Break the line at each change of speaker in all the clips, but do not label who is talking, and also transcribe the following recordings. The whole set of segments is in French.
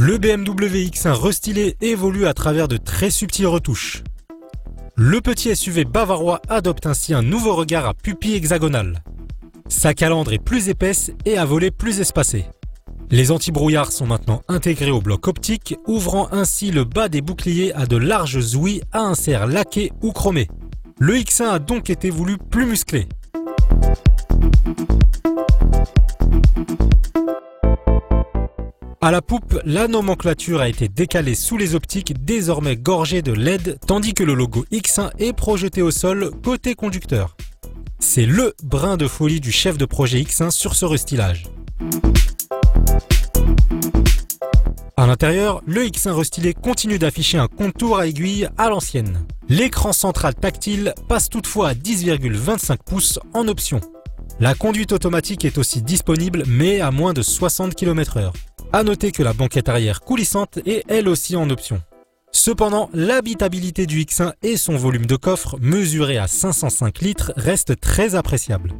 BMW X1 restylé évolue à travers de très subtiles retouches. Le petit SUV bavarois adopte ainsi un nouveau regard à pupille hexagonale. Sa calandre est plus épaisse et à volet plus espacé. Les antibrouillards sont maintenant intégrés au bloc optique, ouvrant ainsi le bas des boucliers à de larges ouïes à insert laqué ou chromé. Le X1 a donc été voulu plus musclé. À la poupe, la nomenclature a été décalée sous les optiques désormais gorgées de LED, tandis que le logo X1 est projeté au sol côté conducteur. C'est LE brin de folie du chef de projet X1 sur ce restylage. À l'intérieur, le X1 restylé continue d'afficher un contour à aiguille à l'ancienne. L'écran central tactile passe toutefois à 10,25 pouces en option. La conduite automatique est aussi disponible mais à moins de 60 km/h. A noter que la banquette arrière coulissante est elle aussi en option. Cependant, l'habitabilité du X1 et son volume de coffre, mesuré à 505 litres, reste très appréciable.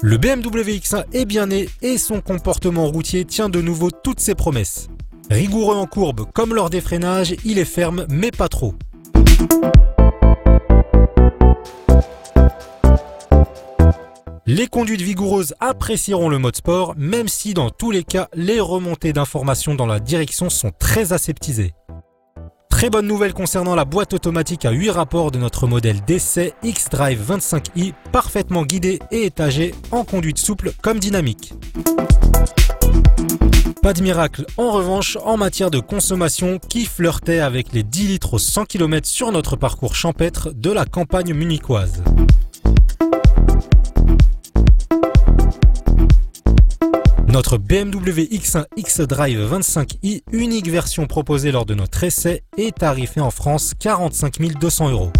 Le BMW X1 est bien né et son comportement routier tient de nouveau toutes ses promesses. Rigoureux en courbe comme lors des freinages, il est ferme mais pas trop. Les conduites vigoureuses apprécieront le mode sport, même si dans tous les cas, les remontées d'informations dans la direction sont très aseptisées. Très bonne nouvelle concernant la boîte automatique à 8 rapports de notre modèle d'essai X-Drive 25i, parfaitement guidé et étagé en conduite souple comme dynamique. Pas de miracle en revanche en matière de consommation qui flirtait avec les 10 litres au 100 km sur notre parcours champêtre de la campagne munichoise. Notre BMW X1 X-Drive 25i, unique version proposée lors de notre essai, est tarifée en France 45 200 euros.